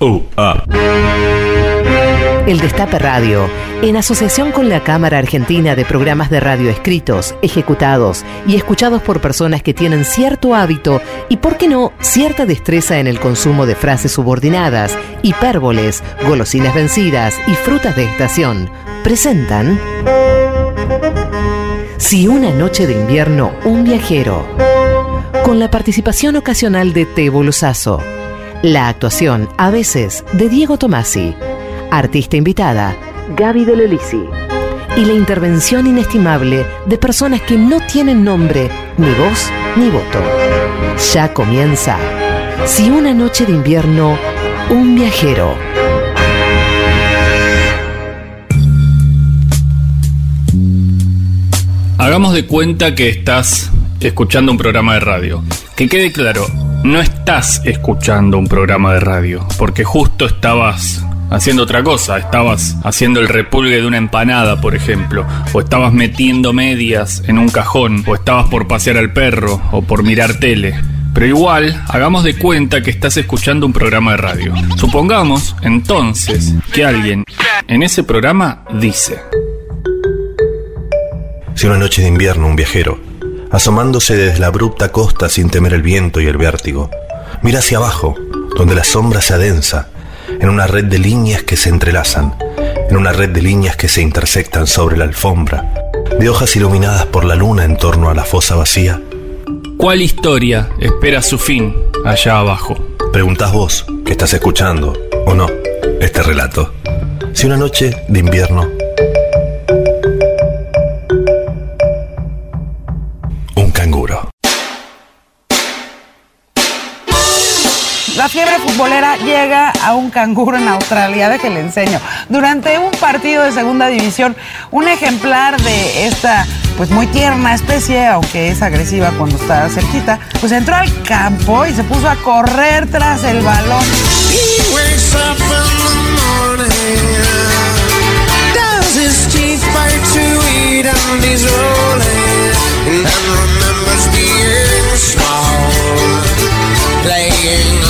Ah. El Destape Radio, en asociación con la Cámara Argentina de Programas de Radio escritos, ejecutados y escuchados por personas que tienen cierto hábito y, por qué no, cierta destreza en el consumo de frases subordinadas, hipérboles, golosinas vencidas y frutas de estación, presentan Si una noche de invierno, un viajero, con la participación ocasional de Tebo Luzazo. La actuación, a veces, de Diego Tomasi. Artista invitada, Gaby de Lelisi. Y la intervención inestimable de personas que no tienen nombre, ni voz, ni voto. Ya comienza. Si una noche de invierno, un viajero. Hagamos de cuenta que estás escuchando un programa de radio. Que quede claro, no estás escuchando un programa de radio, porque justo estabas haciendo otra cosa, estabas haciendo el repulgue de una empanada, por ejemplo, o estabas metiendo medias en un cajón, o estabas por pasear al perro, o por mirar tele. Pero igual, hagamos de cuenta que estás escuchando un programa de radio. Supongamos, entonces, que alguien en ese programa dice... Si una noche de invierno un viajero, asomándose desde la abrupta costa sin temer el viento y el vértigo, mira hacia abajo, donde la sombra se adensa, en una red de líneas que se entrelazan, en una red de líneas que se intersectan sobre la alfombra, de hojas iluminadas por la luna en torno a la fosa vacía. ¿Cuál historia espera su fin allá abajo? Preguntás vos, que estás escuchando, o no, este relato. Si una noche de invierno futbolera llega a un canguro en Australia, de que le enseño. Durante un partido de segunda división, un ejemplar de esta pues muy tierna especie, aunque es agresiva cuando está cerquita, pues entró al campo y se puso a correr tras el balón. He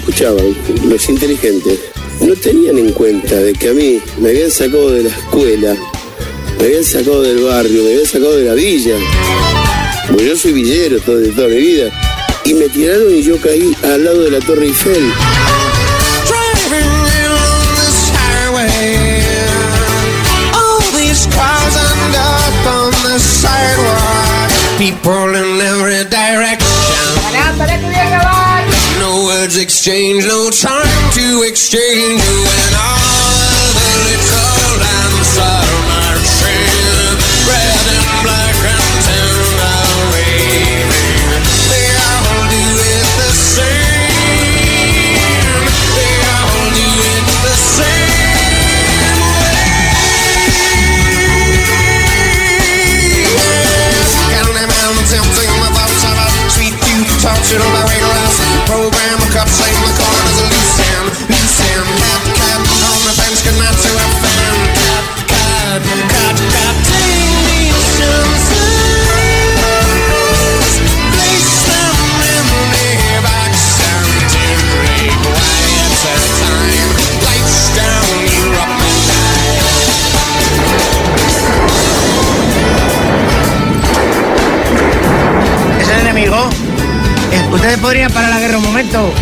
escuchaban, los inteligentes, no tenían en cuenta de que a mí me habían sacado de la escuela, me habían sacado del barrio, me habían sacado de la villa. Porque yo soy villero todo, de toda mi vida. Y me tiraron y yo caí al lado de la Torre Eiffel. Words exchange, no time to exchange. When all the little lamps are marching, red and black and tin are waving. They all do it the same. They all do it the same tempting my thoughts about sweet youth, tortured my podrían parar la guerra un momento.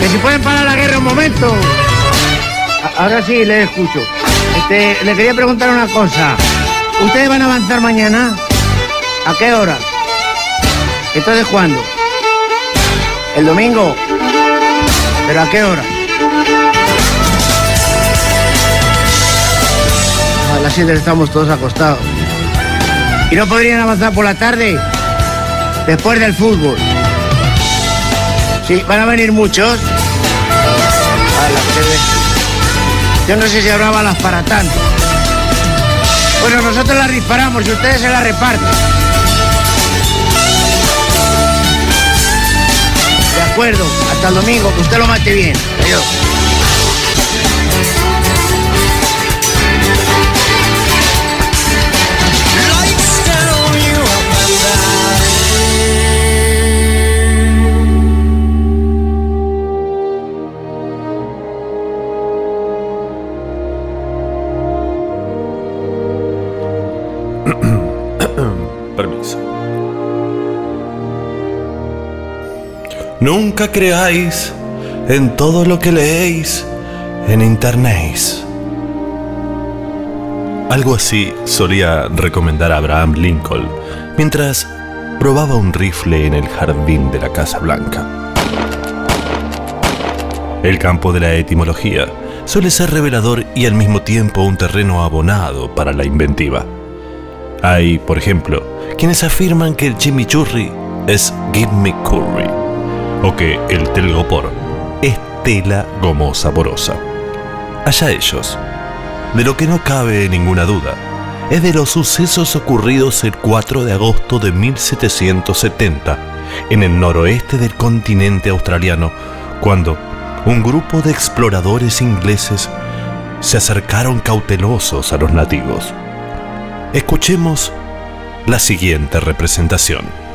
Que si pueden parar la guerra un momento. Ahora sí, les escucho. Este, le quería preguntar una cosa. ¿Ustedes van a avanzar mañana? ¿A qué hora? Entonces, ¿cuándo? ¿El domingo? ¿Pero a qué hora? A las 7 estamos todos acostados. ¿Y no podrían avanzar por la tarde? Después del fútbol. Sí, van a venir muchos. Yo no sé si habrá balas para tanto. Bueno, nosotros las disparamos y ustedes se las reparten. De acuerdo, hasta el domingo, que usted lo mate bien. Adiós. Nunca creáis en todo lo que leéis en internet. Algo así solía recomendar Abraham Lincoln mientras probaba un rifle en el jardín de la Casa Blanca. El campo de la etimología suele ser revelador y al mismo tiempo un terreno abonado para la inventiva. Hay, por ejemplo, quienes afirman que el chimichurri es give me curry o que el telgopor es tela gomosa porosa. Allá ellos. De lo que no cabe ninguna duda es de los sucesos ocurridos el 4 de agosto de 1770 en el noroeste del continente australiano, cuando un grupo de exploradores ingleses se acercaron cautelosos a los nativos. Escuchemos la siguiente representación.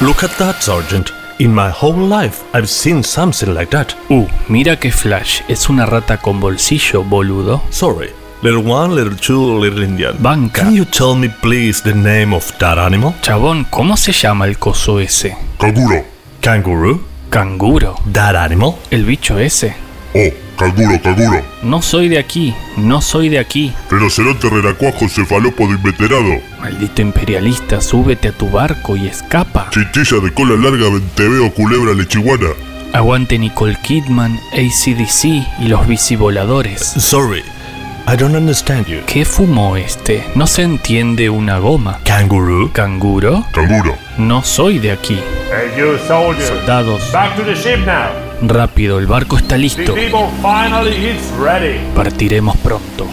Look at that, Sergeant. In my whole life, I've seen something like that. Uh, mira que flash. Es una rata con bolsillo, boludo. Sorry. Little one, little two, little Indian. Banca. Can you tell me, please, the name of that animal? Chabón, ¿cómo se llama el coso ese? Canguro. Kangaroo? Canguro. That animal? El bicho ese. Oh, canguro, canguro. No soy de aquí, no soy de aquí. Rinoceronte relacuajo cefalópodo inveterado. Maldito imperialista, súbete a tu barco y escapa. Chinchilla de cola larga, venteveo, culebra, lechiguana. Aguante Nicole Kidman, ACDC y los bicivoladores. Sorry, I don't understand you. ¿Qué fumó este? No se entiende una goma. Kangaroo? ¿Canguro? Canguro. No soy de aquí. Hey, you soldiers, Soldados, back to the ship now. Rápido, el barco está listo. people finally is ready. Partiremos pronto.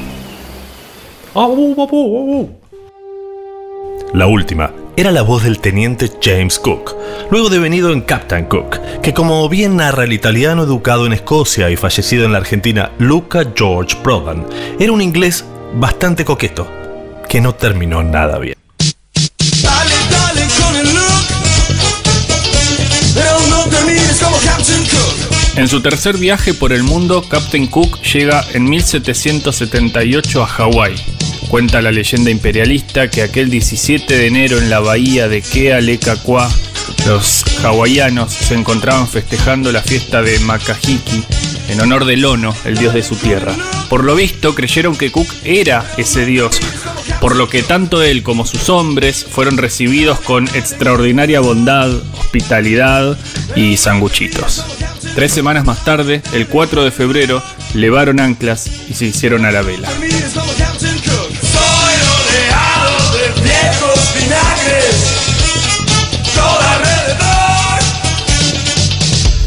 La última era la voz del teniente James Cook, luego devenido en Captain Cook, que como bien narra el italiano educado en Escocia y fallecido en la Argentina Luca George Prodan, era un inglés bastante coqueto, que no terminó nada bien. En su tercer viaje por el mundo, Captain Cook llega en 1778 a Hawái. Cuenta la leyenda imperialista que aquel 17 de enero en la bahía de Kealekakua, los hawaianos se encontraban festejando la fiesta de Makahiki en honor del Ono, el dios de su tierra. Por lo visto, creyeron que Cook era ese dios, por lo que tanto él como sus hombres fueron recibidos con extraordinaria bondad, hospitalidad y sanguchitos. Tres semanas más tarde, el 4 de febrero, levaron anclas y se hicieron a la vela.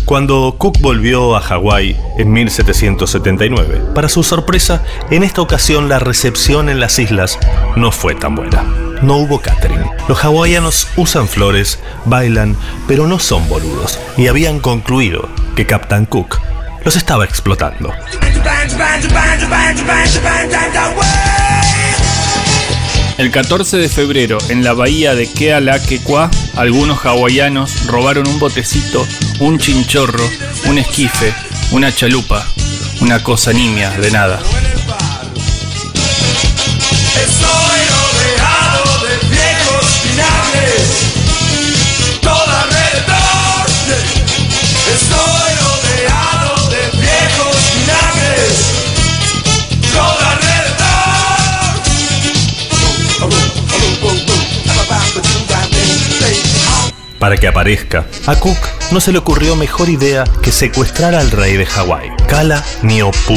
Cuando Cook volvió a Hawái en 1779, para su sorpresa, en esta ocasión la recepción en las islas no fue tan buena. No hubo catering. Los hawaianos usan flores, bailan, pero no son boludos, y habían concluido que Captain Cook los estaba explotando. El 14 de febrero, en la bahía de Kealakekua, algunos hawaianos robaron un botecito, un chinchorro, un esquife, una chalupa, una cosa nimia de nada. Para que aparezca, a Cook no se le ocurrió mejor idea que secuestrar al rey de Hawái, Kala Niopu.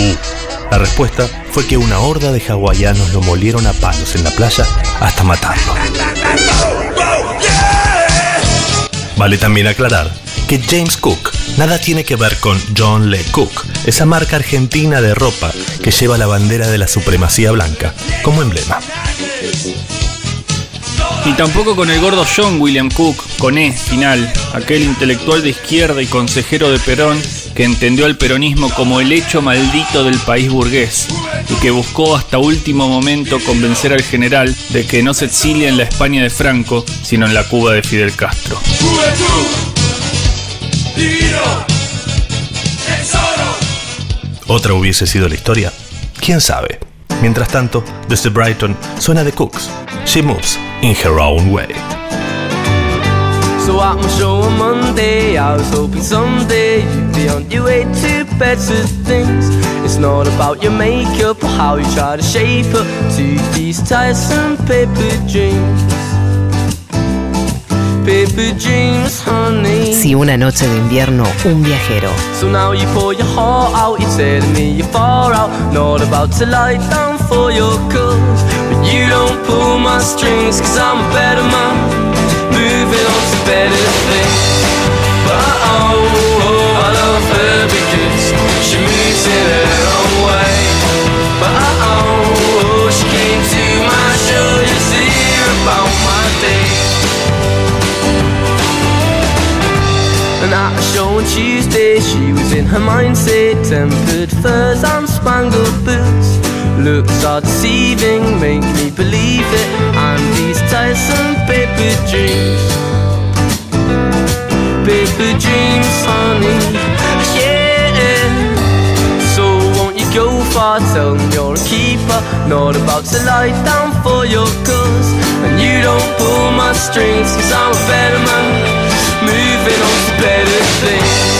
La respuesta fue que una horda de hawaianos lo molieron a palos en la playa hasta matarlo. Vale también aclarar que James Cook nada tiene que ver con John Le Cook, esa marca argentina de ropa que lleva la bandera de la supremacía blanca como emblema. Y tampoco con el gordo John William Cook, con E final, aquel intelectual de izquierda y consejero de Perón que entendió al peronismo como el hecho maldito del país burgués y que buscó hasta último momento convencer al general de que no se exilia en la España de Franco, sino en la Cuba de Fidel Castro. ¿Otra hubiese sido la historia? ¿Quién sabe? Mientras tanto, desde Brighton suena The Cooks. She moves in her own way. So at my show on Monday, I was hoping someday you'd be on your way to better things. It's not about your makeup or how you try to shape up to these tiresome paper dreams. Paper dreams, honey. Si una noche de invierno, un viajero. So now you pour your heart out, you're telling me you're far out. Not about to lie down for your cause. You don't pull my strings, cause I'm a better man. Moving on to better things. But oh, oh, I love her because she moves in her own way. But oh, oh, she came to my show just to hear about my day. And at a show on Tuesday, she was in her mindset. Tempered furs and spangled boots. Looks are deceiving, make me believe it. I'm these tiresome paper dreams. Paper dreams, honey. Yeah. So won't you go far? Tell them you're a keeper. Not about to lie down for your cause. And you don't pull my strings, cause I'm a better man. Moving on to better things.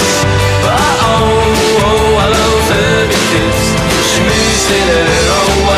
She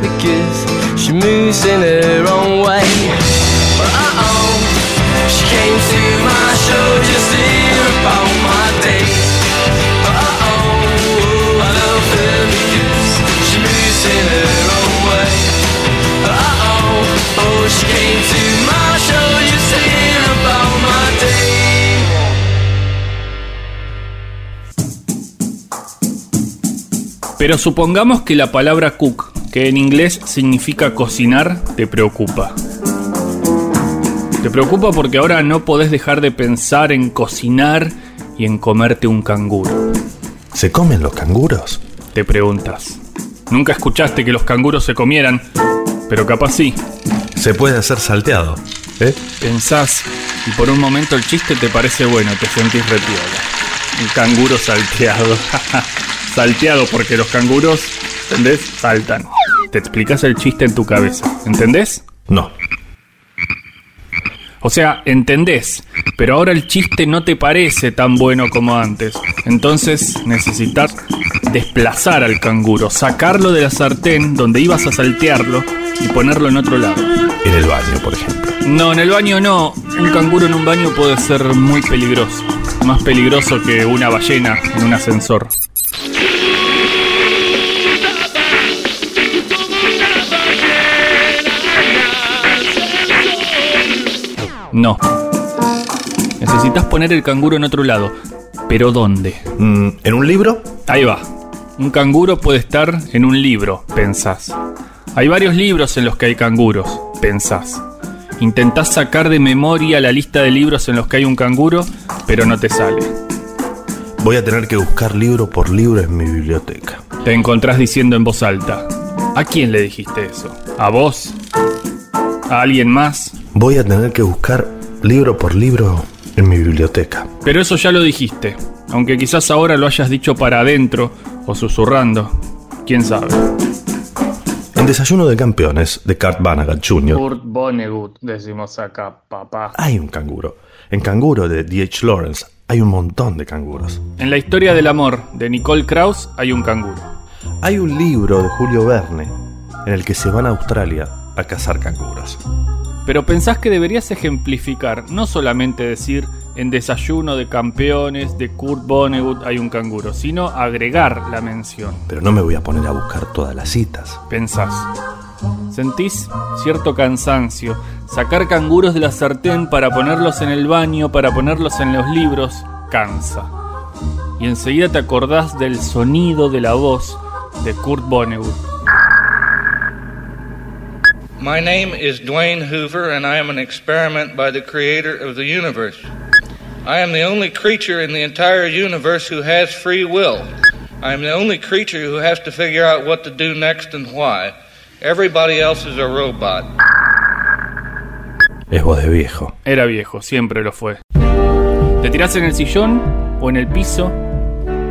because she moves in her own way. But uh-uh, she came to my show just to hear about my day. But uh-oh, I love her because she moves in her own way. But uh-oh, oh, she came to my show just to hear about my day. Pero supongamos que la palabra cook, que en inglés significa cocinar, te preocupa. Te preocupa porque ahora no podés dejar de pensar en cocinar y en comerte un canguro. ¿Se comen los canguros? Te preguntas. Nunca escuchaste que los canguros se comieran, pero capaz sí. Se puede hacer salteado. ¿Eh? Pensás y por un momento el chiste te parece bueno, te sentís repiola. Un canguro salteado. salteado porque los canguros, ¿entendés? Saltan. Te explicas el chiste en tu cabeza, ¿entendés? No. O sea, entendés, pero ahora el chiste no te parece tan bueno como antes. Entonces necesitas desplazar al canguro, sacarlo de la sartén donde ibas a saltearlo y ponerlo en otro lado. En el baño, por ejemplo. No, en el baño no. Un canguro en un baño puede ser muy peligroso. Más peligroso que una ballena en un ascensor. No. Necesitas poner el canguro en otro lado. ¿Pero dónde? Mm, ¿En un libro? Ahí va. Un canguro puede estar en un libro, pensás. Hay varios libros en los que hay canguros, pensás. Intentás sacar de memoria la lista de libros en los que hay un canguro, pero no te sale. Voy a tener que buscar libro por libro en mi biblioteca. Te encontrás diciendo en voz alta. ¿A quién le dijiste eso? ¿A vos? a alguien más. Voy a tener que buscar libro por libro en mi biblioteca. Pero eso ya lo dijiste, aunque quizás ahora lo hayas dicho para adentro o susurrando. ¿Quién sabe? En Desayuno de Campeones de Kurt Vonnegut Jr. Kurt Vonnegut, decimos acá, papá. hay un canguro. En Canguro de D.H. Lawrence hay un montón de canguros. En la historia del amor de Nicole Krauss hay un canguro. Hay un libro de Julio Verne en el que se van a Australia a cazar canguros. Pero pensás que deberías ejemplificar, no solamente decir en Desayuno de Campeones de Kurt Vonnegut hay un canguro, sino agregar la mención. Pero no me voy a poner a buscar todas las citas. Pensás. Sentís cierto cansancio. Sacar canguros de la sartén para ponerlos en el baño, para ponerlos en los libros, cansa. Y enseguida te acordás del sonido de la voz de Kurt Vonnegut. My name is Dwayne Hoover, and I am an experiment by the creator of the universe. I am the only creature in the entire universe who has free will. I am the only creature who has to figure out what to do next and why. Everybody else is a robot. Es voz de viejo. Era viejo, siempre lo fue. Te tirás en el sillón o en el piso,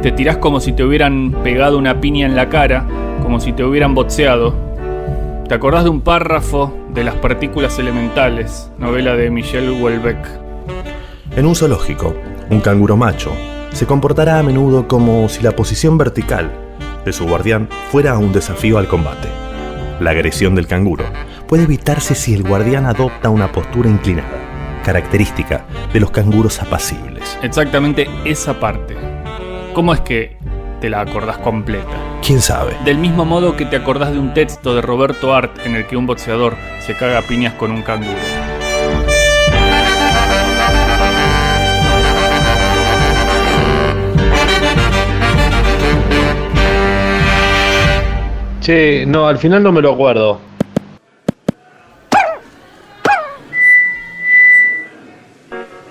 te tirás como si te hubieran pegado una piña en la cara, como si te hubieran boxeado. Te acordás de un párrafo de Las partículas elementales, novela de Michel Houellebecq. En un zoológico, un canguro macho se comportará a menudo como si la posición vertical de su guardián fuera un desafío al combate. La agresión del canguro puede evitarse si el guardián adopta una postura inclinada, característica de los canguros apacibles. Exactamente esa parte. ¿Cómo es que te la acordás completa? ¿Quién sabe? Del mismo modo que te acordás de un texto de Roberto Art en el que un boxeador se caga a piñas con un canguro. Che, no, al final no me lo acuerdo.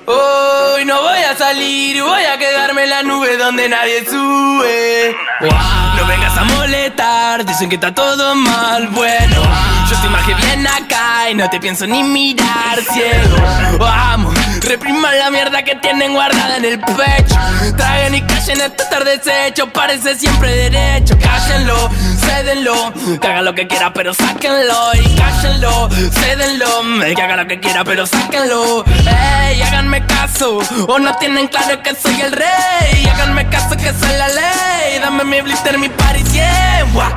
Hoy no voy a salir, voy a quedarme en la nube donde nadie sube. No vengas a molestar, dicen que está todo mal. Bueno, yo estoy más que bien acá y no te pienso ni mirar, ciego. Vamos, repriman la mierda que tienen guardada en el pecho. Traguen y callen esto estar deshecho, parece siempre derecho. Cállenlo, cédenlo, que haga lo que quiera, pero sáquenlo. Y cállenlo, cédenlo, que haga lo que quiera, pero sáquenlo. Ey, háganme caso, o no tienen claro que soy el rey. Háganme caso que soy la ley. Dame mi blister, mi party 100. Buah.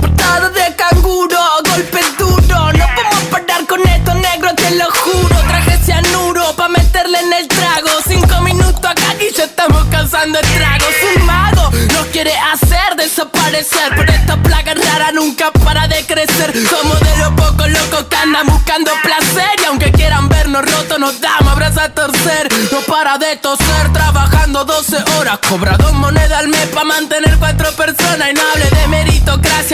Patada de canguro, golpe duro. Con esto, negro, te lo juro. Traje cianuro pa' meterle en el trago. Cinco minutos acá y ya estamos causando estragos. Un mago nos quiere hacer desaparecer. Pero esta plaga rara nunca para de crecer. Somos de los pocos locos que andan buscando placer. Y aunque quieran vernos rotos, nos damos abrazos a torcer. No para de toser, trabajando 12 horas. Cobra dos monedas al mes pa' mantener cuatro personas. Y no hable de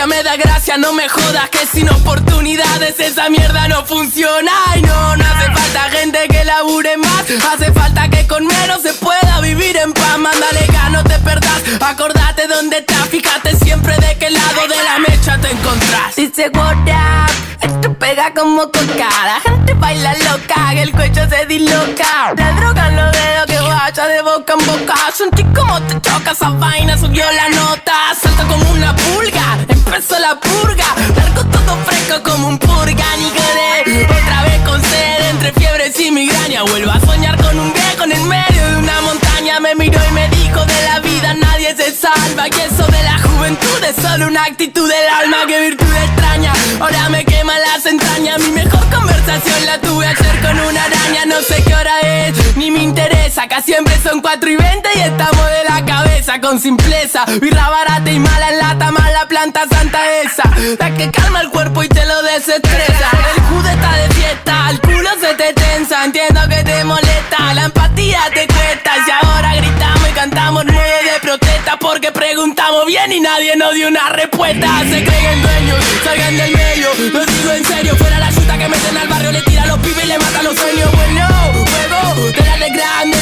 me da gracia, no me jodas. Que sin oportunidades esa mierda no funciona. Y no, no hace falta gente que labure más. Hace falta que con menos se pueda vivir en paz. Mándale no te perdás. Acordate dónde estás, fíjate siempre de qué lado de la mecha te encontrás. Dice what up, esto pega como coca. La gente baila loca, el cuello se disloca. La droga los dedos que vaya de boca en boca. Sentí como te choca esa vaina, subió la nota. Salta como una pulga, empezó la purga. Largo todo fresco como un purga, ni quedé. Otra vez con sed, entre fiebres y migraña. Vuelvo a soñar con un viejo en el medio de una montaña. Me miró y me dijo de la vida nadie se salva. Y eso de la juventud es solo una actitud del alma. Que virtud extraña, ahora me quema las entrañas. Mi mejor conversación la tuve ayer con una araña. No sé qué hora es, ni me interesa. Acá siempre son 4 y 20 y estamos de la cabeza con simpleza. Birra barata y mala en lata, planta santa esa. La que calma el cuerpo y te lo desestresa. El jude está de fiesta, el culo se te tensa. Entiendo que te molesta, la empatía te cuesta. Y ahora gritamos y cantamos nueve de protesta porque preguntamos bien y nadie nos dio una respuesta. Se creen dueños, salgan del medio. Lo digo en serio, fuera la chuta que meten al barrio, le tira los pibes y le mata los sueños. Bueno, juego de la de grande,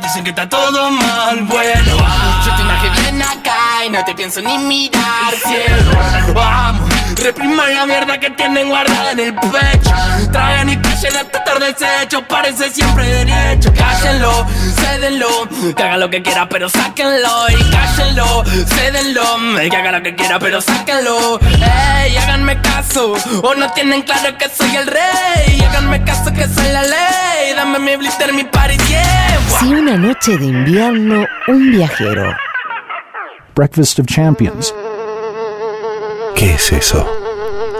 dicen que está todo mal. Bueno. Yo te imagino bien acá y no te pienso ni mirar. Cielo, vamos. Repriman la mierda que tienen guardada en el pecho. Traigan y callen hasta tarde el desecho. Parece siempre derecho. Cállenlo, cédenlo. Que haga lo que quiera, pero sáquenlo. Y cállenlo, cédenlo. Que haga lo que quiera, pero sáquenlo. Ey, háganme caso. O no tienen claro que soy el rey. Háganme caso que soy la ley. Dame mi blister, mi party, yeah. Si una noche de invierno, un viajero. Breakfast of Champions. ¿Qué es eso?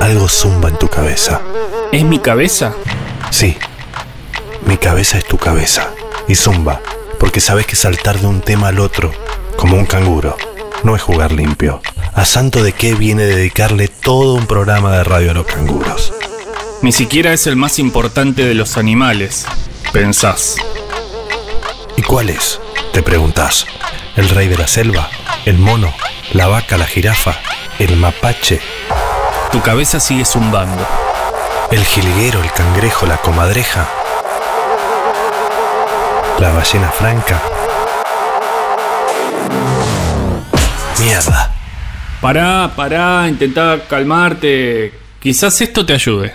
Algo zumba en tu cabeza. ¿Es mi cabeza? Sí. Mi cabeza es tu cabeza. Y zumba, porque sabes que saltar de un tema al otro, como un canguro, no es jugar limpio. ¿A santo de qué viene dedicarle todo un programa de radio a los canguros? Ni siquiera es el más importante de los animales, pensás. ¿Y cuál es? Te preguntás. ¿El rey de la selva? ¿El mono? ¿La vaca? ¿La jirafa? ¿El mapache? Tu cabeza sigue zumbando. ¿El jilguero? ¿El cangrejo? ¿La comadreja? ¿La ballena franca? Mierda. Pará, pará, intentá calmarte. Quizás esto te ayude.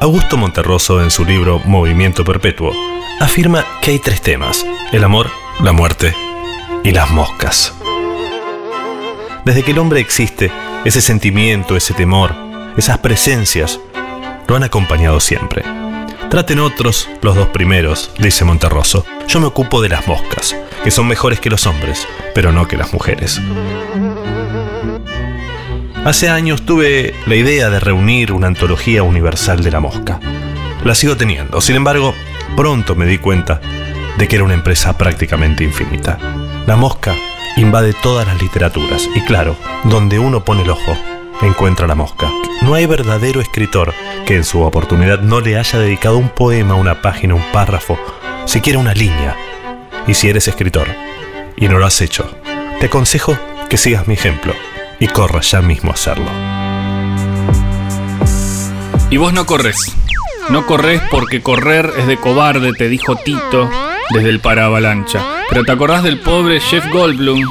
Augusto Monterroso, en su libro Movimiento Perpetuo, afirma que hay tres temas: el amor, la muerte y las moscas. Desde que el hombre existe, ese sentimiento, ese temor, esas presencias, lo han acompañado siempre. Traten otros los dos primeros, dice Monterroso. Yo me ocupo de las moscas, que son mejores que los hombres, pero no que las mujeres. Hace años tuve la idea de reunir una antología universal de la mosca. La sigo teniendo, sin embargo, pronto me di cuenta de que era una empresa prácticamente infinita. La mosca invade todas las literaturas y claro, donde uno pone el ojo, encuentra la mosca. No hay verdadero escritor que en su oportunidad no le haya dedicado un poema, una página, un párrafo, siquiera una línea. Y si eres escritor y no lo has hecho, te aconsejo que sigas mi ejemplo y corras ya mismo a hacerlo. Y vos no corres. No corres porque correr es de cobarde, te dijo Tito desde el paravalancha. Pero te acordás del pobre Jeff Goldblum,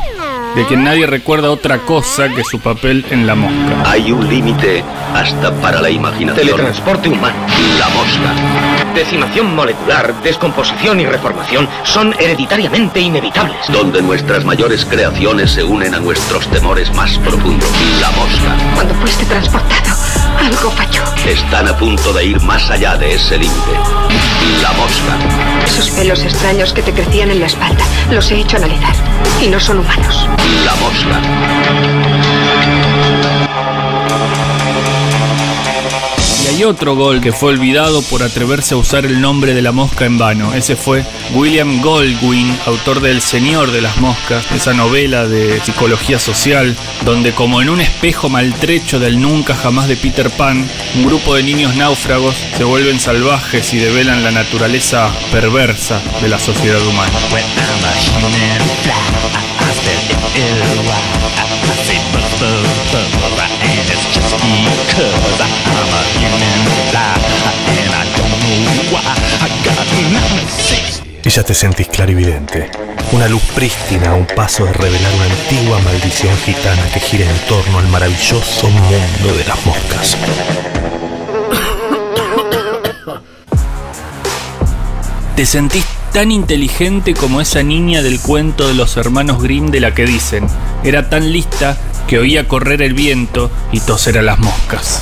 de quien nadie recuerda otra cosa que su papel en La Mosca. Hay un límite hasta para la imaginación. Teletransporte humano. La mosca. Decimación molecular, descomposición y reformación son hereditariamente inevitables. Donde nuestras mayores creaciones se unen a nuestros temores más profundos. La mosca. Cuando fuiste transportado, algo falló. Están a punto de ir más allá de ese límite. La mosca. Esos pelos extraños que te crecían en la espalda, los he hecho analizar. Y no son humanos. La mosca. Y otro gol que fue olvidado por atreverse a usar el nombre de la mosca en vano. Ese fue William Goldwyn, autor de El Señor de las Moscas, esa novela de psicología social, donde como en un espejo maltrecho del nunca jamás de Peter Pan, un grupo de niños náufragos se vuelven salvajes y develan la naturaleza perversa de la sociedad humana. Y ya te sentís clarividente. Una luz prístina a un paso de revelar una antigua maldición gitana que gira en torno al maravilloso mundo de las moscas. Te sentís tan inteligente como esa niña del cuento de los hermanos Grimm de la que dicen, era tan lista que oía correr el viento y toser a las moscas.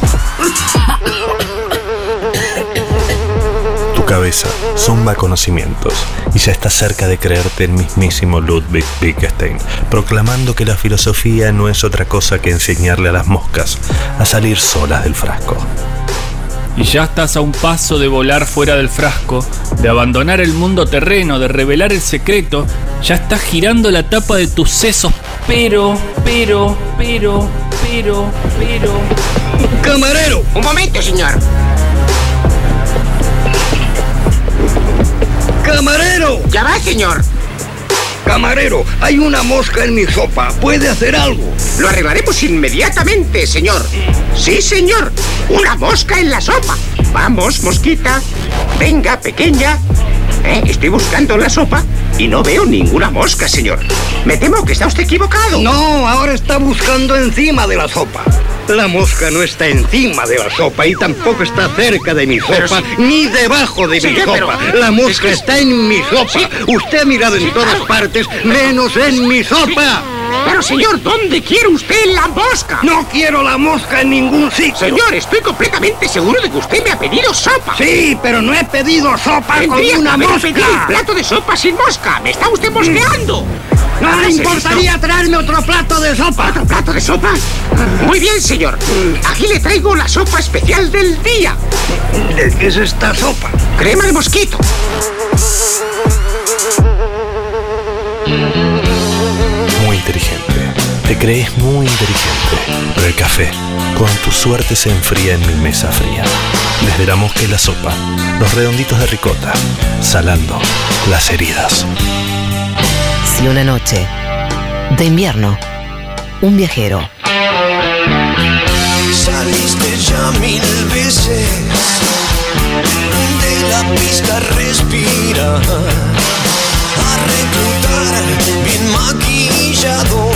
Tu cabeza zumba conocimientos y ya está cerca de creerte el mismísimo Ludwig Wittgenstein, proclamando que la filosofía no es otra cosa que enseñarle a las moscas a salir solas del frasco. Y ya estás a un paso de volar fuera del frasco, de abandonar el mundo terreno, de revelar el secreto. Ya estás girando la tapa de tus sesos, pero, pero, pero, pero, pero. ¡Camarero! Un momento, señor. ¡Camarero! Ya va, señor. Camarero, hay una mosca en mi sopa. ¿Puede hacer algo? Lo arreglaremos inmediatamente, señor. Sí, señor. Una mosca en la sopa. Vamos, mosquita. Venga, pequeña. Eh, Estoy buscando la sopa y no veo ninguna mosca, señor. Me temo que está usted equivocado. No, ahora está buscando encima de la sopa. La mosca no está encima de la sopa y tampoco está cerca de mi sopa, ni debajo de mi pero- sopa. La mosca está en mi sopa. Usted ha mirado en todas partes, menos en mi sopa. Pero, señor, ¿dónde quiere usted la mosca? No quiero la mosca en ningún sitio. Señor, estoy completamente seguro de que usted me ha pedido sopa. Sí, pero no he pedido sopa con Tendría que una haber mosca. pedido un plato de sopa sin mosca. Me está usted mosqueando. No le ¿Has importaría traerme otro plato de sopa. ¿Otro plato de sopa? Muy bien, señor. Aquí le traigo la sopa especial del día. ¿De qué es esta sopa? Crema de mosquito. Te crees muy inteligente. Pero el café, con tu suerte se enfría en mi mesa fría. Desde la mosca y la sopa, los redonditos de ricota, salando las heridas. Si una noche de invierno, un viajero Saliste ya mil veces de la pista respira a reclutar bien maquillado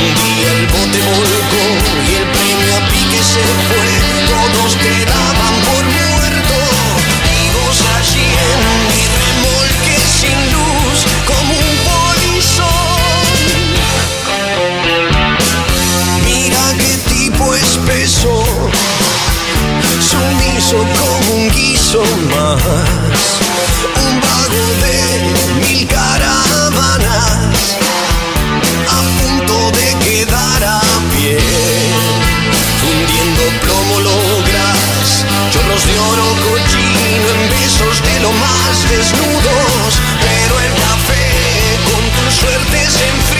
Un día el bote volcó y el premio a pique se fue, todos te daban por muerto y vos allí en mi remolque sin luz como un polizón. Mira qué tipo espeso, sumiso como un guiso más, un vago de mil caravanas, chorros de oro cochino en besos de lo más desnudos, pero el café con tu suerte se enfría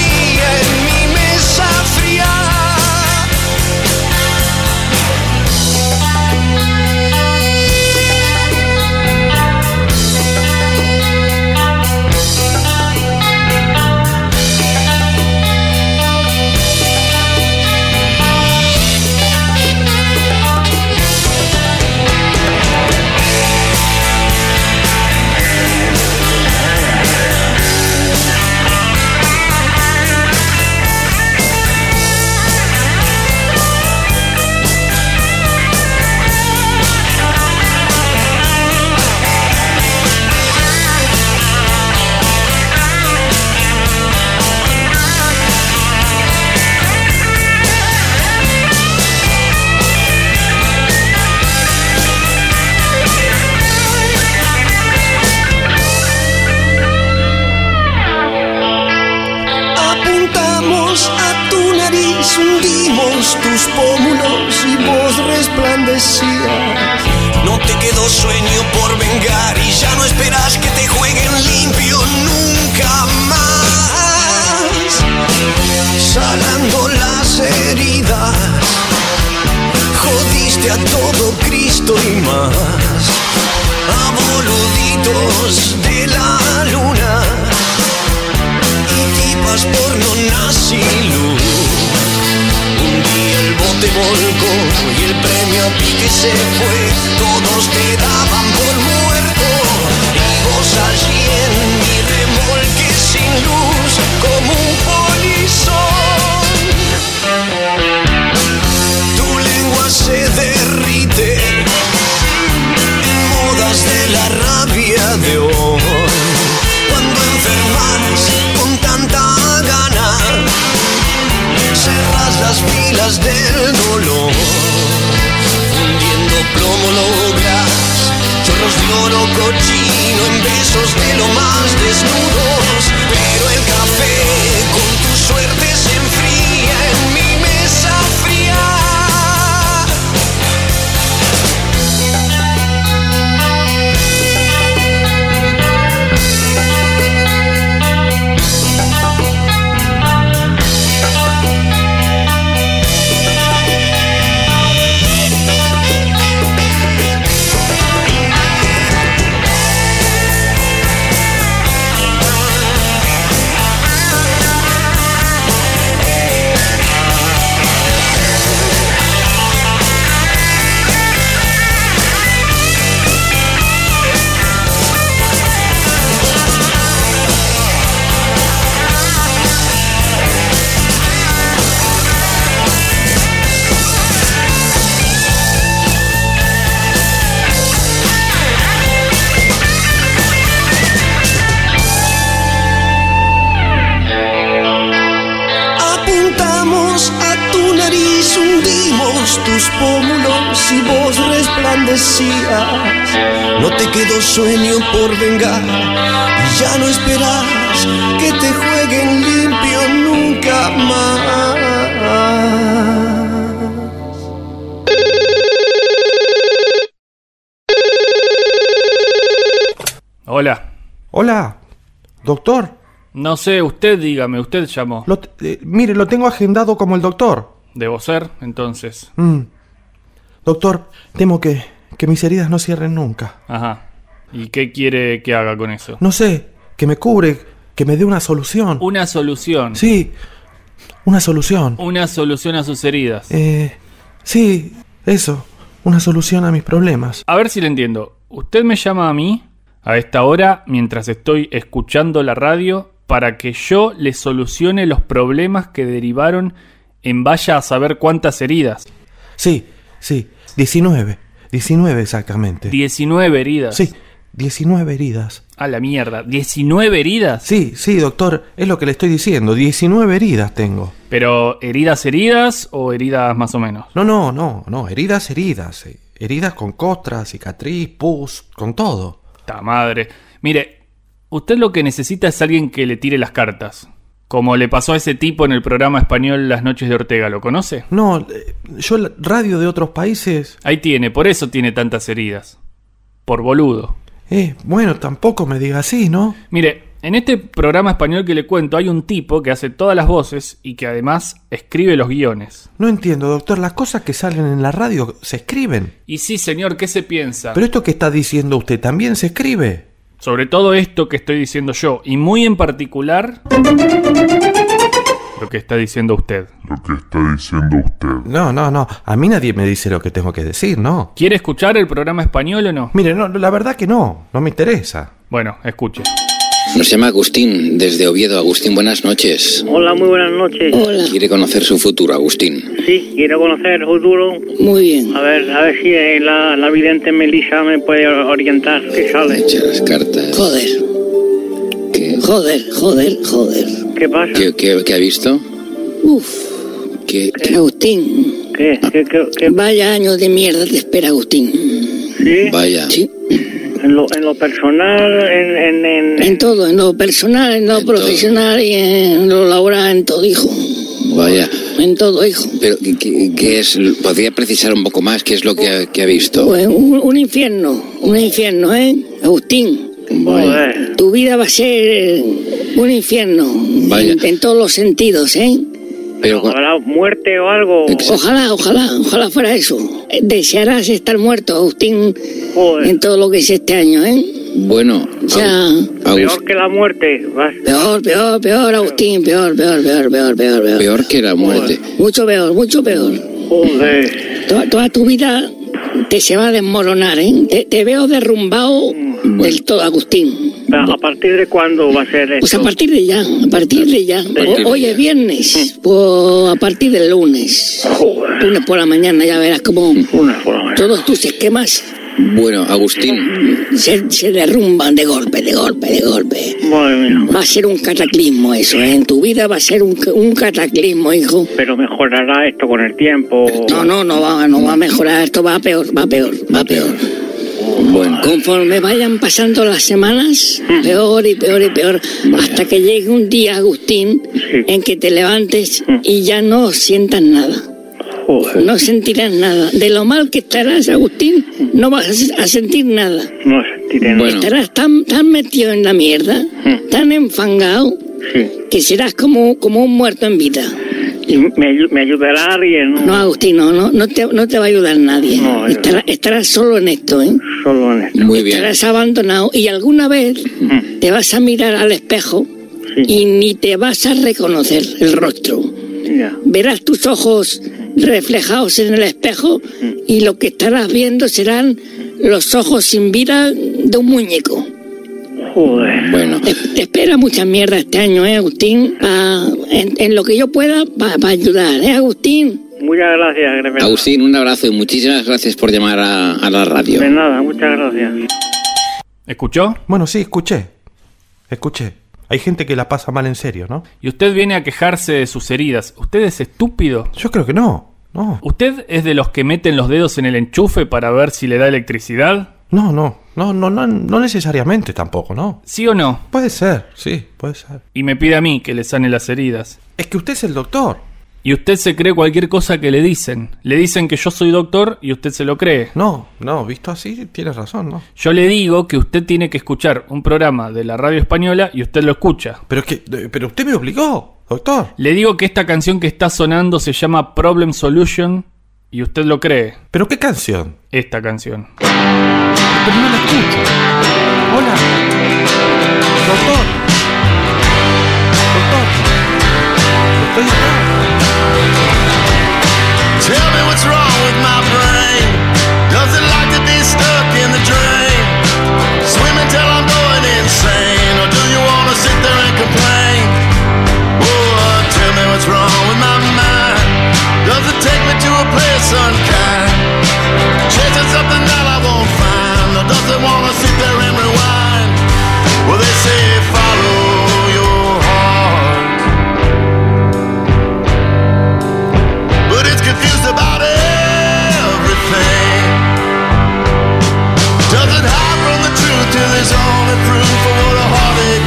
sueño por vengar y ya no esperas que te jueguen limpio nunca más. Hola. Hola, doctor. No sé, usted dígame, usted llamó. Lo eh, mire, lo tengo agendado como el doctor. Debo ser, entonces. Mm. Doctor, temo que, que mis heridas no cierren nunca. Ajá. ¿Y qué quiere que haga con eso? No sé, que me cubre, que me dé una solución. Una solución. Sí, una solución. Una solución a sus heridas. Eh, sí, eso, una solución a mis problemas. A ver si le entiendo. Usted me llama a mí a esta hora mientras estoy escuchando la radio para que yo le solucione los problemas que derivaron en vaya a saber cuántas heridas. Sí, sí, 19, 19 exactamente. 19 heridas. Sí, 19 heridas. A la mierda. ¿19 heridas? Sí, sí, doctor, es lo que le estoy diciendo, 19 heridas tengo. Pero, ¿heridas heridas o heridas más o menos? No, no, no, no, heridas, heridas. eh, Heridas con costra, cicatriz, pus, con todo. Ta madre. Mire, usted lo que necesita es alguien que le tire las cartas. Como le pasó a ese tipo en el programa español Las Noches de Ortega, ¿lo conoce? No, eh, yo radio de otros países... Ahí tiene, por eso tiene tantas heridas. Por boludo. Eh, bueno, tampoco me diga así, ¿no? Mire, en este programa español que le cuento hay un tipo que hace todas las voces y que además escribe los guiones. No entiendo, doctor, las cosas que salen en la radio se escriben. Y sí, señor, ¿qué se piensa? Pero esto que está diciendo usted también se escribe. Sobre todo esto que estoy diciendo yo, y muy en particular lo que está diciendo usted. Lo que está diciendo usted. No, no, no, a mí nadie me dice lo que tengo que decir, ¿no? ¿Quiere escuchar el programa español o no? Mire, no, la verdad que no, no me interesa. Bueno, escuche. Nos llama Agustín desde Oviedo. Agustín, buenas noches. Hola, muy buenas noches. Quiere conocer su futuro, Agustín. Sí, quiero conocer el futuro. Muy bien. A ver, a ver si eh, la, la vidente Melissa me puede orientar. ¿Qué sale? Echa las cartas. Joder. Joder, joder, joder. ¿Qué pasa? ¿Qué, qué- qué ha visto? Uf. ¿Qué, Agustín. ¿Qué? ¿Qué, qué, qué? Vaya año de mierda te espera, Agustín. ¿Sí? Vaya. Sí. En lo, en lo personal, en... En, en, En todo, en lo personal, en lo profesional y en lo laboral, en todo, hijo. Vaya. En todo, hijo. Pero, ¿qué, qué- qué es? ¿Podría precisar un poco más qué es lo que ha, que ha visto? Pues un, un infierno, un infierno, ¿eh? Agustín. Vaya. Tu vida va a ser un infierno. Vaya. En, en todos los sentidos, ¿eh? Pero Ojalá muerte o algo. Ojalá, ojalá, ojalá fuera eso. Desearás estar muerto, Agustín, en todo lo que es este año, ¿eh? Bueno, O sea, Peor que la muerte. vas. peor, peor, peor, Agustín, peor, peor, peor, peor, peor, peor. peor que la muerte. Mucho peor, mucho peor. Joder. Toda, toda tu vida te se va a desmoronar, ¿eh? Te, te veo derrumbado del todo, Agustín. ¿A partir de cuándo va a ser esto? Pues a partir de ya, a partir de ya. Hoy es viernes, pues a partir del lunes. Lunes por la mañana ya verás cómo todos tus esquemas Bueno, Agustín, se, se derrumban de golpe, de golpe, de golpe. Va a ser un cataclismo eso, ¿eh? En tu vida va a ser un, un cataclismo, hijo. Pero mejorará esto con el tiempo. No, no, no va, no va a mejorar, esto va peor, va peor, va peor. Bueno. Conforme vayan pasando las semanas, peor y peor y peor, hasta que llegue un día, Agustín, en que te levantes y ya no sientas nada. No sentirás nada. De lo mal que estarás, Agustín, no vas a sentir nada. No sentiré nada. Estarás tan, tan metido en la mierda, tan enfangado, que serás como, como un muerto en vida. ¿Y me, ayu- me ayudará alguien? No, Agustín, no, no, no, te, no te va a ayudar nadie. Estará- estarás solo en esto, ¿eh? Solo en esto. Muy bien. Estarás abandonado y alguna vez te vas a mirar al espejo y ni te vas a reconocer el rostro. Ya. Verás tus ojos reflejados en el espejo y lo que estarás viendo serán los ojos sin vida de un muñeco. Joder. Bueno. Te, te espera mucha mierda este año, ¿eh, Agustín? Ah, en, en lo que yo pueda, para ayudar, ¿eh, Agustín? Muchas gracias, Gremio. Agustín, un abrazo y muchísimas gracias por llamar a, a la radio. De nada, muchas gracias. ¿Escuchó? Bueno, sí, escuché. Escuché. Hay gente que la pasa mal en serio, ¿no? Y usted viene a quejarse de sus heridas. ¿Usted es estúpido? Yo creo que no. no. ¿Usted es de los que meten los dedos en el enchufe para ver si le da electricidad? No, no, no, no, no, no necesariamente tampoco, ¿no? ¿Sí o no? Puede ser, sí, puede ser. Y me pide a mí que le sane las heridas. Es que usted es el doctor. Y usted se cree cualquier cosa que le dicen. Le dicen que yo soy doctor y usted se lo cree. No, no, visto así, tienes razón, ¿no? Yo le digo que usted tiene que escuchar un programa de la radio española y usted lo escucha. Pero que, pero usted me obligó, doctor. Le digo que esta canción que está sonando se llama Problem Solution y usted lo cree. ¿Pero qué canción? Esta canción. Pero no la escucho. Hola. Doctor. Doctor. Estoy acá. Tell me what's wrong with my brain. Does it like to be stuck in the drain? Swimming till I'm going insane. Or do you wanna sit there and complain? Oh, tell me what's wrong with my mind. Does it take me to unkind? Chasing something that I won't find. Does wanna sit there and rewind? Well, they say follow your heart. but it's confused about everything. Doesn't hide from the truth till there's only proof for what a heartache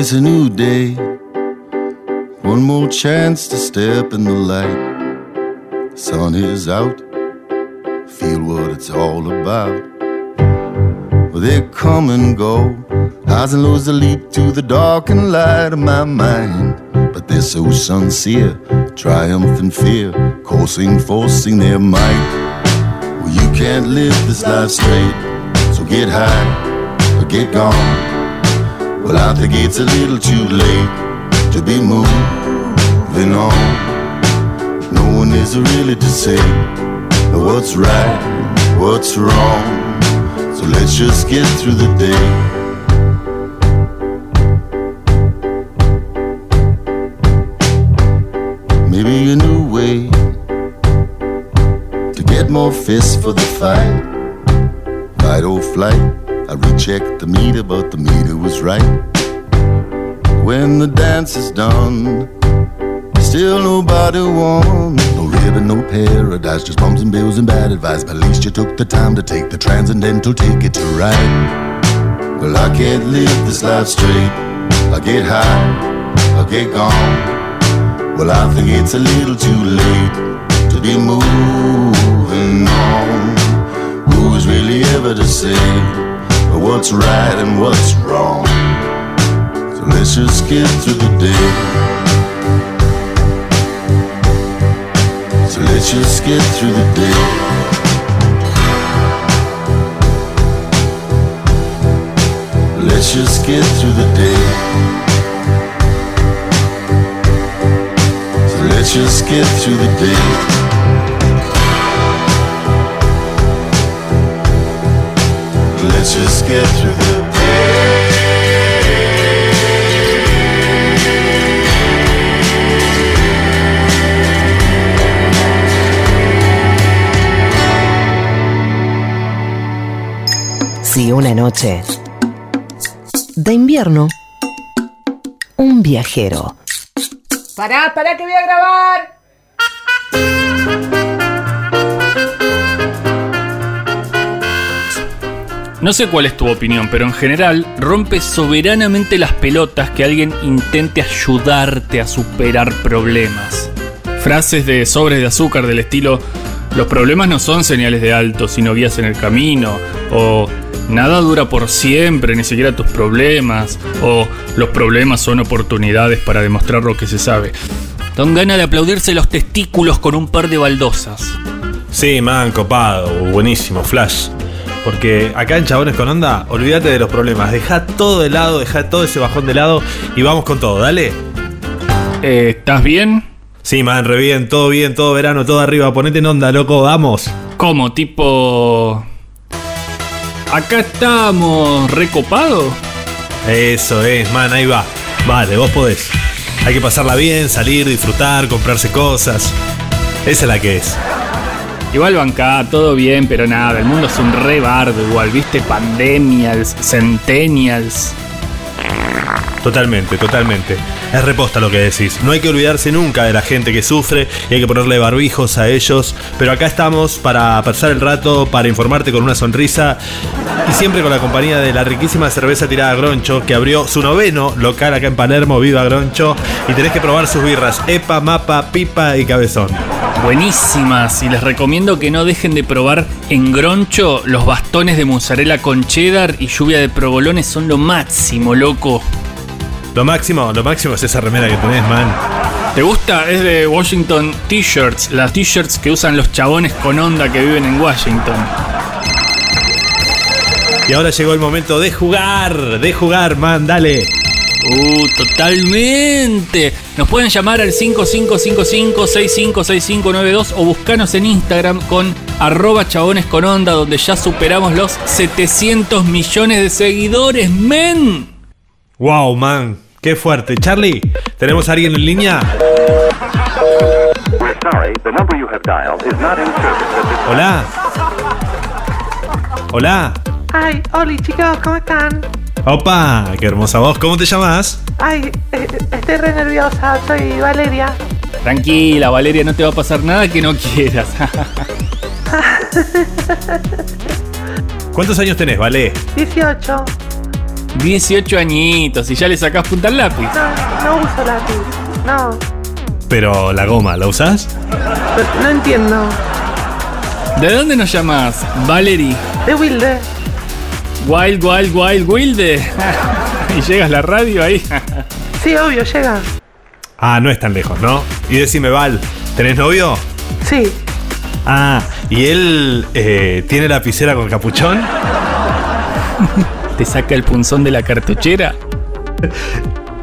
It's a new day. One more chance to step in the light. Sun is out. Feel what it's all about. Well, they come and go. Highs and lows that lead to the dark and light of my mind. But they're so sincere. Triumph and fear. Coursing, forcing their might. Well, you can't live this life straight. So get high or get gone. Well, I think it's a little too late to be moving on. No one is really to say what's right, what's wrong. So let's just get through the day. Maybe a new way to get more fists for the fight. Fight or flight. I rechecked the meter, but the meter was right. When the dance is done, still nobody won. No ribbon, no paradise, just bumps and bills and bad advice. But at least you took the time to take the transcendental ticket to ride. Well, I can't live this life straight. I get high, I get gone. Well, I think it's a little too late to be moving on. Who is really ever to say what's right and what's wrong? So let's just get through the day. So let's just get through the day. Let's just get through the day. So let's just get through the day. Si una noche de invierno, un viajero. Pará, pará que voy a grabar. No sé cuál es tu opinión, pero en general rompe soberanamente las pelotas que alguien intente ayudarte a superar problemas. Frases de sobres de azúcar del estilo los problemas no son señales de alto, sino vías en el camino, o nada dura por siempre, ni siquiera tus problemas, o los problemas son oportunidades para demostrar lo que se sabe. Dan ganas de aplaudirse los testículos con un par de baldosas. Sí, man, copado, buenísimo, flash. Porque acá en Chabones con Onda, olvídate de los problemas. Deja todo de lado, deja todo ese bajón de lado y vamos con todo, dale. Eh, ¿Estás bien? Sí, man, re bien, todo bien, todo verano, todo arriba. Ponete en onda, loco, vamos. ¿Cómo? Tipo... Acá estamos, recopado. Eso es, man, ahí va. Vale, vos podés. Hay que pasarla bien, salir, disfrutar, comprarse cosas. Esa es la que es. Igual banca, todo bien, pero nada, el mundo es un re bardo igual, viste, pandemias, centennials. Totalmente, totalmente. Es reposta lo que decís. No hay que olvidarse nunca de la gente que sufre y hay que ponerle barbijos a ellos. Pero acá estamos para pasar el rato, para informarte con una sonrisa y siempre con la compañía de la riquísima cerveza tirada Groncho que abrió su noveno local acá en Palermo. Viva Groncho. Y tenés que probar sus birras Epa, Mapa, Pipa y Cabezón. Buenísimas y les recomiendo que no dejen de probar en Groncho los bastones de mozzarella con cheddar y lluvia de provolones son lo máximo, loco. Lo máximo, lo máximo es esa remera que tenés, man. ¿Te gusta? Es de Washington T-shirts, las T-shirts que usan los chabones con onda que viven en Washington. Y ahora llegó el momento de jugar, de jugar, man, dale. Uh, totalmente. Nos pueden llamar al 5555-656592 o buscanos en Instagram con arroba chabones con onda, donde ya superamos los 700 millones de seguidores, men. Wow, man, qué fuerte. Charlie, ¿tenemos a alguien en línea? Hola. Hola. Ay, Oli, chicos, ¿cómo están? Opa, qué hermosa voz. ¿Cómo te llamas? Ay, eh, estoy re nerviosa, soy Valeria. Tranquila, Valeria, no te va a pasar nada que no quieras. ¿Cuántos años tenés, Vale? 18. 18 añitos y ya le sacás punta al lápiz. No, no uso lápiz. No. Pero la goma, ¿la usás? No, no entiendo. ¿De dónde nos llamas, Valerie? De Wilde. Wild, wild, wild, wilde. y llegas a la radio ahí. Sí, obvio, llega. Ah, no es tan lejos, ¿no? Y decime, Val, ¿tenés novio? Sí. Ah, ¿y él eh, tiene lapicera con capuchón? ¿Te saca el punzón de la cartuchera?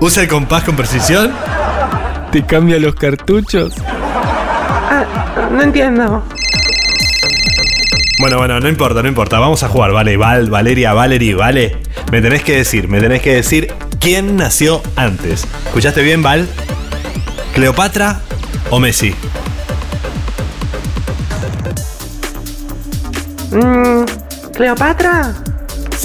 ¿Usa el compás con precisión? ¿Te cambia los cartuchos? Ah, no entiendo. Bueno, bueno, no importa, no importa. Vamos a jugar, vale. Val, Valeria, Valerie, vale. Me tenés que decir, me tenés que decir quién nació antes. ¿Escuchaste bien, Val? ¿Cleopatra o Messi? Mm, ¿Cleopatra?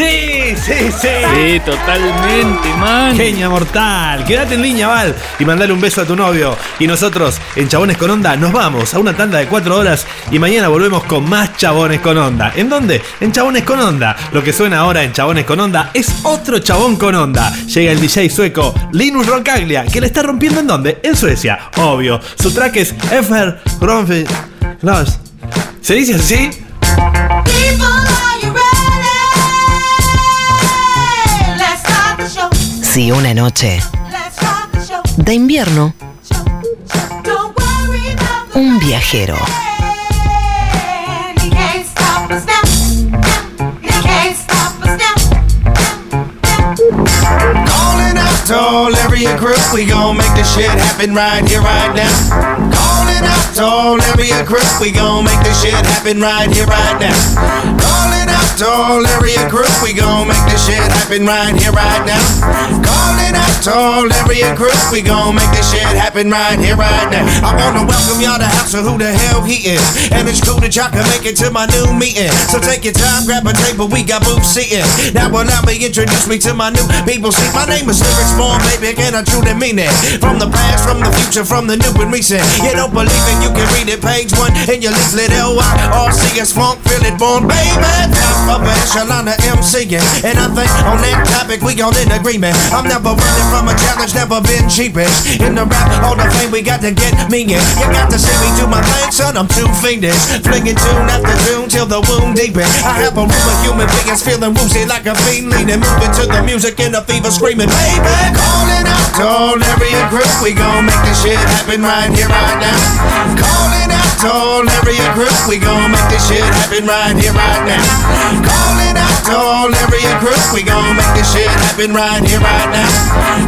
Sí, sí, sí. Sí, totalmente, man. Genia mortal. Quédate en línea, Val, y mandale un beso a tu novio. Y nosotros, en Chabones con Onda, nos vamos a una tanda de cuatro horas y mañana volvemos con más Chabones con Onda. ¿En dónde? En Chabones con Onda. Lo que suena ahora en Chabones con Onda es otro Chabón con Onda. Llega el DJ sueco Linus Roncaglia, que le está rompiendo en dónde? En Suecia, obvio. Su track es Efer Gronfi. ¿Se dice así? Si una noche. De invierno. Un viajero. Calling out to all area group, we gon' make this shit happen right here, right now. Calling out to all area crew, we gon' make this shit happen right here, right now. Calling out to all area crew, we gon' make this shit happen right here, right now. Calling out to all area crew, we gon' make this shit happen right here, right now. I wanna welcome y'all to House of Who the Hell He Is. And it's cool that y'all can make it to my new meeting. So take your time, grab a table, we got booth seating. Now allow me introduce me to my new people. See, my name is Lyrics Born, baby, and I truly mean it. From the past, from the future, from the new and recent. You don't believe it, you can read it, page one in your leaflet. L-Y-R-C is funk, feel it born, baby. Top of echelon of MCing. And I think on that topic, we all in agreement. I'm never running from a challenge, never been cheapish. In the rap, all the fame we got to get me in. You got to see me do my thing, son, I'm too fiendish. Flinging tune after tune till the wound deepen. I have a room of human beings feeling woozy like a fiend leaning. Moving to the music in a fever screaming, baby. Calling out to all area group, we gon' make this shit happen right here, right now. Calling out to all area group, we gon' make this shit happen right here, right now. Calling out to all area group, we gon' make this shit happen right here, right now.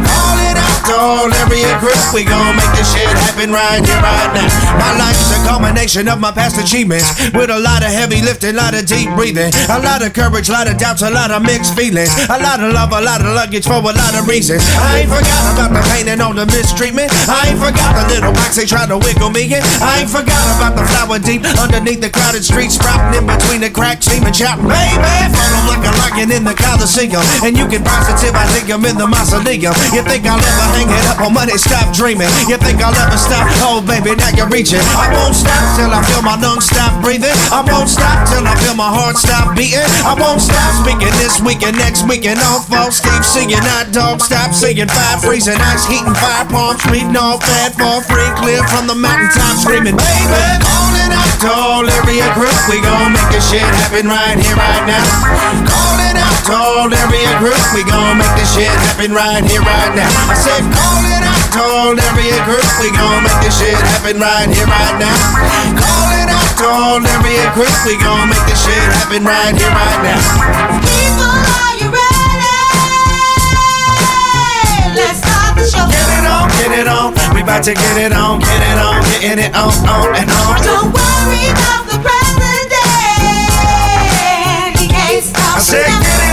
Calling all area group, we gon' make this shit happen right here, right now. My life is a culmination of my past achievements with a lot of heavy lifting, a lot of deep breathing, a lot of courage, a lot of doubts, a lot of mixed feelings, a lot of love, a lot of luggage for a lot of reasons. I ain't forgot about the pain and all the mistreatment. I ain't forgot the little box they try to wiggle me in. I ain't forgot about the flower deep underneath the crowded streets, sprouting in between the cracks, seeming chop. Baby, follow like a lion in the Coliseum, and you can positive I think I'm in the mausoleum. You think I'll ever hang it up on money? Stop dreaming. You think I'll ever stop? Oh, baby, now you're reaching. I won't stop till I feel my lungs stop breathing. I won't stop till I feel my heart stop beating. I won't stop speaking this week and next week and all false. Keep singing, I don't stop singing. Fire freezing, ice heating, fire palms, reading all fat for free, clear from the mountaintop, screaming, baby. Calling out to all area group, we gon' make this shit happen right here, right now. Calling out to all area group, we gon' make this shit happen right here, right now. I said, calling out to all area group, we gon' make this shit happen right here, right now. Calling out to all area group, we gon' make this shit happen right here, right now. People, are you ready? Let's start the show. Get it on, get it on. We about to get it on, get it on, getting it on, on and on. Don't worry about the president. He can't stop I said, get it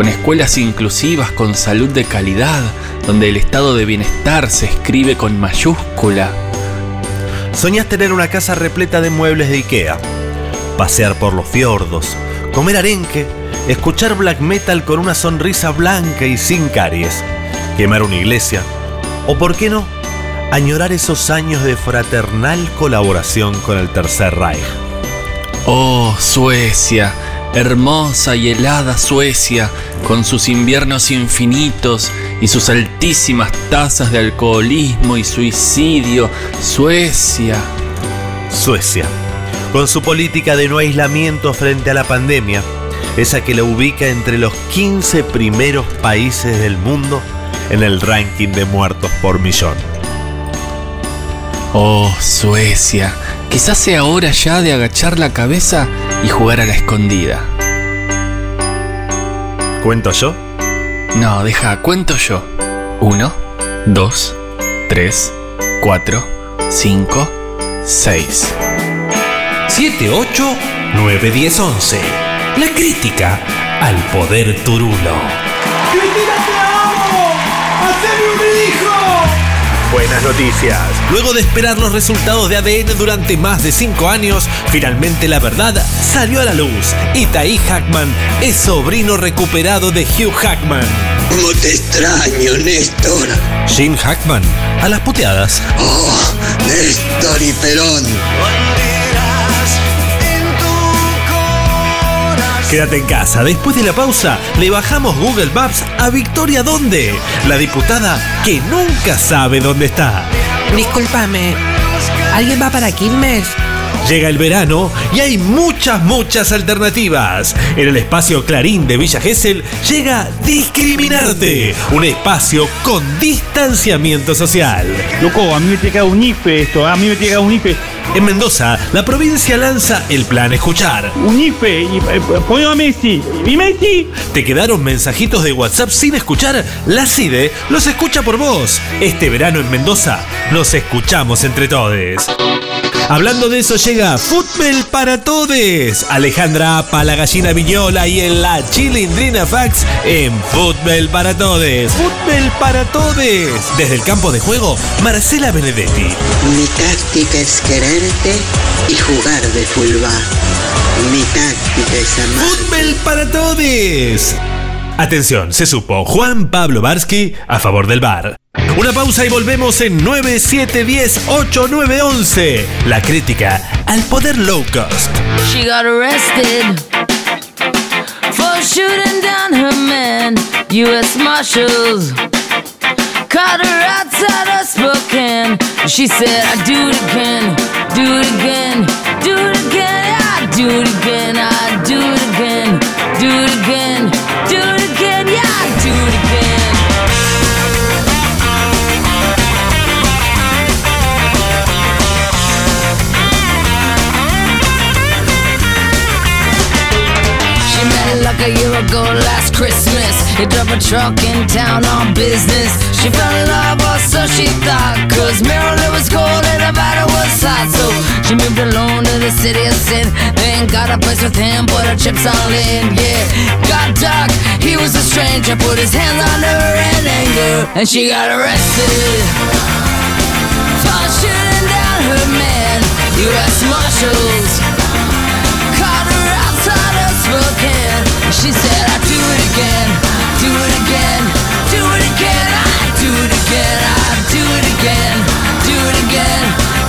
con escuelas inclusivas, con salud de calidad, donde el estado de bienestar se escribe con mayúscula. Soñás tener una casa repleta de muebles de Ikea, pasear por los fiordos, comer arenque, escuchar black metal con una sonrisa blanca y sin caries, quemar una iglesia, o por qué no, añorar esos años de fraternal colaboración con el Tercer Reich. Oh, Suecia, hermosa y helada Suecia, con sus inviernos infinitos y sus altísimas tasas de alcoholismo y suicidio. Suecia. Suecia, con su política de no aislamiento frente a la pandemia, esa que la ubica entre los 15 primeros países del mundo en el ranking de muertos por millón. Oh, Suecia, quizás sea hora ya de agachar la cabeza y jugar a la escondida. ¿Cuento yo? No, deja, cuento yo. Uno, dos, tres, cuatro, cinco, seis. 7, 8, 9, 10, 11. La crítica al poder turulo. Buenas noticias. Luego de esperar los resultados de ADN durante más de 5 años, finalmente la verdad salió a la luz. Itaí Hackman es sobrino recuperado de Hugh Hackman. ¿Cómo te extraño, Néstor? Gene Hackman, a las puteadas. Oh, Néstor y Perón. Quédate en casa. Después de la pausa, le bajamos Google Maps a Victoria ¿Dónde? La diputada que nunca sabe dónde está. Discúlpame, ¿alguien va para Quilmes? Llega el verano y hay muchas, muchas alternativas. En el espacio Clarín de Villa Gesell llega Discriminarte, un espacio con distanciamiento social. Loco, a mí me tiene que dar un IFE esto, a mí me tiene que dar un IFE. En Mendoza, la provincia lanza el plan Escuchar. Un IFE, y eh, pongo a Messi. ¿Y Messi? ¿Te quedaron mensajitos de WhatsApp sin escuchar? La CIDE los escucha por vos. Este verano en Mendoza nos escuchamos entre todos. Hablando de eso llega Fútbol para Todes. Alejandra Apa, la gallina Viñola y en la Chilindrina Fax en Fútbol para Todes. Fútbol para Todes. Desde el campo de juego, Marcela Benedetti. Mi táctica es quererte y jugar de fulba. Mi táctica es amar. Fútbol para Todes. Atención, se supo Juan Pablo Barsky a favor del bar. Una pausa y volvemos en 9710-8911. La crítica al poder low cost. She got arrested for shooting down her men. U.S. Marshals caught her outside of Spokane. She said, I do it again, do it again, do it again, I do it again, I do it again, do it again, like a year ago last Christmas. He drove a truck in town on business. She fell in love, or so she thought. Cause Maryland was cold and Nevada was hot. So she moved alone to the city of sin. Then got a place with him, put her chips all in. Yeah, got dark, he was a stranger. Put his hands on her in anger. And she got arrested. For shooting down her man. U.S. Marshals caught her outside of Spokane. She said, I do it again, do it again, do it again, I do it again, I do it again, do it again,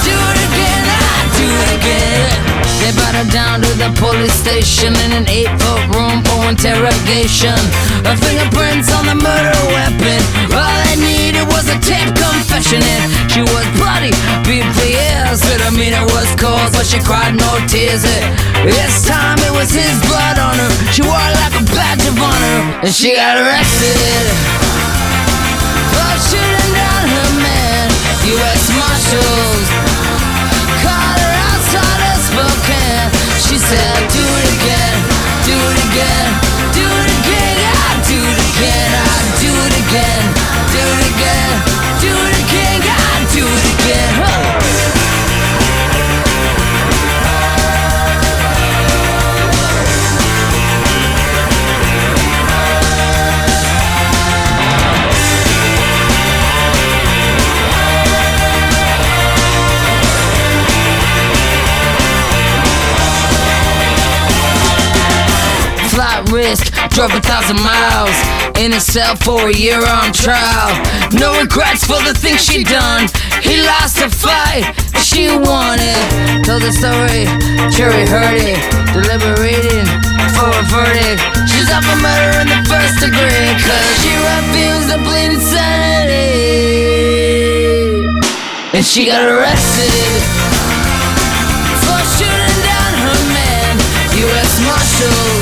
do it again, I do it again. They brought her down to the police station in an eight foot room for interrogation. Her fingerprints on the murder weapon. All they needed was a tape confession. And she was bloody, beat for years. Her demeanor was cold, but she cried no tears. And This time it was his blood on her. She wore it like a badge of honor. And she got arrested. Oh, for shooting down her man. U.S. Marshals said, Do it again, do it again, risk, drove a thousand miles in a cell for a year on trial. No regrets for the things she done. He lost the fight, she won it. Told the story, jury heard it, deliberating for a verdict. She's up for murder in the first degree, cause she refused to plead insanity. And she got arrested for shooting down her man. U.S. Marshals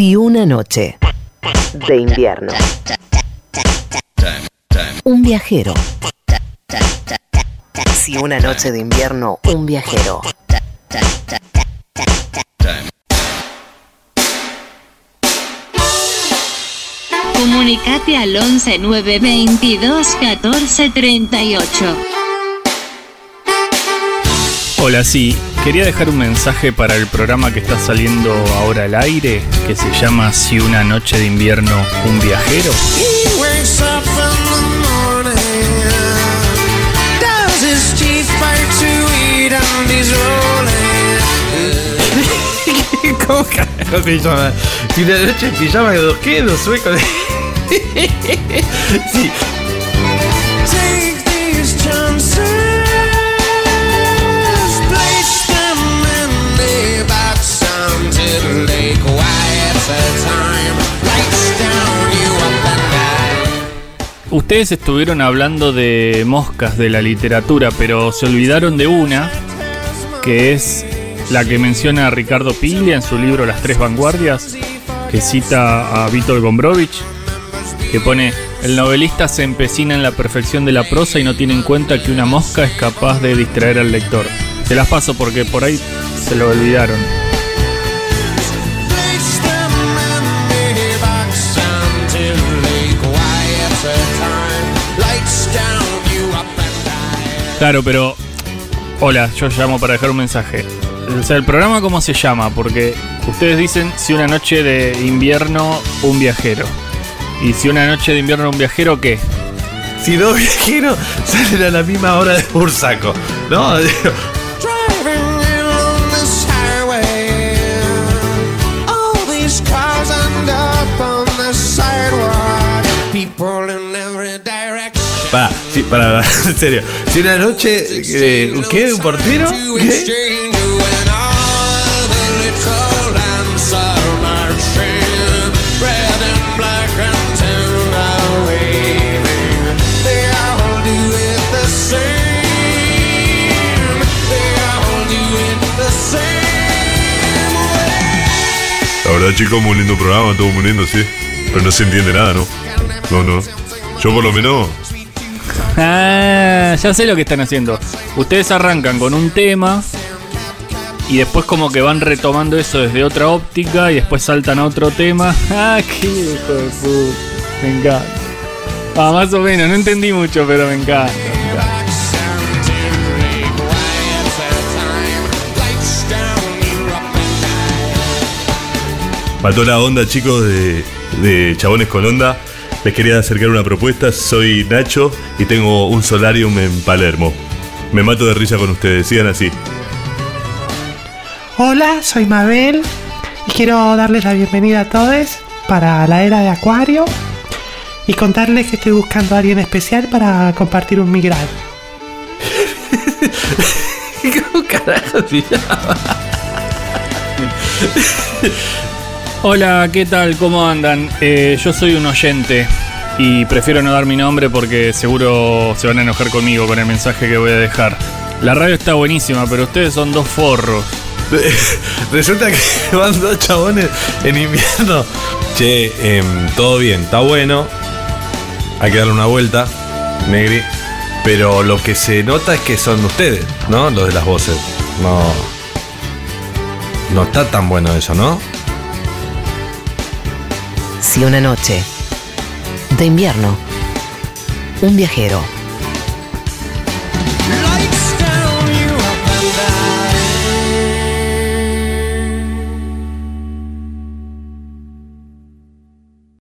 Si una noche de invierno. Un viajero. Si una noche de invierno, un viajero. Comunicate al 11 922 14 38. Hola, sí. Quería dejar un mensaje para el programa que está saliendo ahora al aire, que se llama Si una noche de invierno, un viajero. ¿Cómo carajo se llama? Si una noche en pijama, ¿dos qué? ¿Dos suecos? sí. Ustedes estuvieron hablando de moscas de la literatura, pero se olvidaron de una, que es la que menciona Ricardo Piglia en su libro Las Tres Vanguardias, que cita a Vítor Gombrowicz, que pone, el novelista se empecina en la perfección de la prosa y no tiene en cuenta que una mosca es capaz de distraer al lector. Se las paso porque por ahí se lo olvidaron. Claro, pero... Hola, yo llamo para dejar un mensaje. O sea, el programa cómo se llama, porque ustedes dicen si una noche de invierno un viajero. Y si una noche de invierno un viajero, ¿qué? Si dos viajeros salen a la misma hora de Bursaco, ¿no? Para, sí, para, en serio. Si una noche. eh, ¿Qué? ¿Un portero? ¿Qué? La verdad, chicos, muy lindo programa, todo muy lindo, sí. Pero no se entiende nada, ¿no? No, no. Yo por lo menos. Ah, ya sé lo que están haciendo. Ustedes arrancan con un tema y después como que van retomando eso desde otra óptica y después saltan a otro tema. Ah, qué hijo de puta. Me encanta. Ah, más o menos, no entendí mucho, pero me encanta. me encanta. Mató la onda, chicos, de, de Chabones con Onda. Les quería acercar una propuesta. Soy Nacho y tengo un solarium en Palermo. Me mato de risa con ustedes. Sigan así. Hola, soy Mabel y quiero darles la bienvenida a todos para la era de Acuario y contarles que estoy buscando a alguien especial para compartir un migral. ¿Cómo carajo se llama? Hola, ¿qué tal? ¿Cómo andan? Eh, yo soy un oyente y prefiero no dar mi nombre porque seguro se van a enojar conmigo con el mensaje que voy a dejar. La radio está buenísima, pero ustedes son dos forros. Resulta que van dos chabones en invierno. Che, em, todo bien, está bueno. Hay que darle una vuelta, Negri. Pero lo que se nota es que son ustedes, ¿no? Los de las voces. No. No está tan bueno eso, ¿no? Si una noche de invierno, un viajero.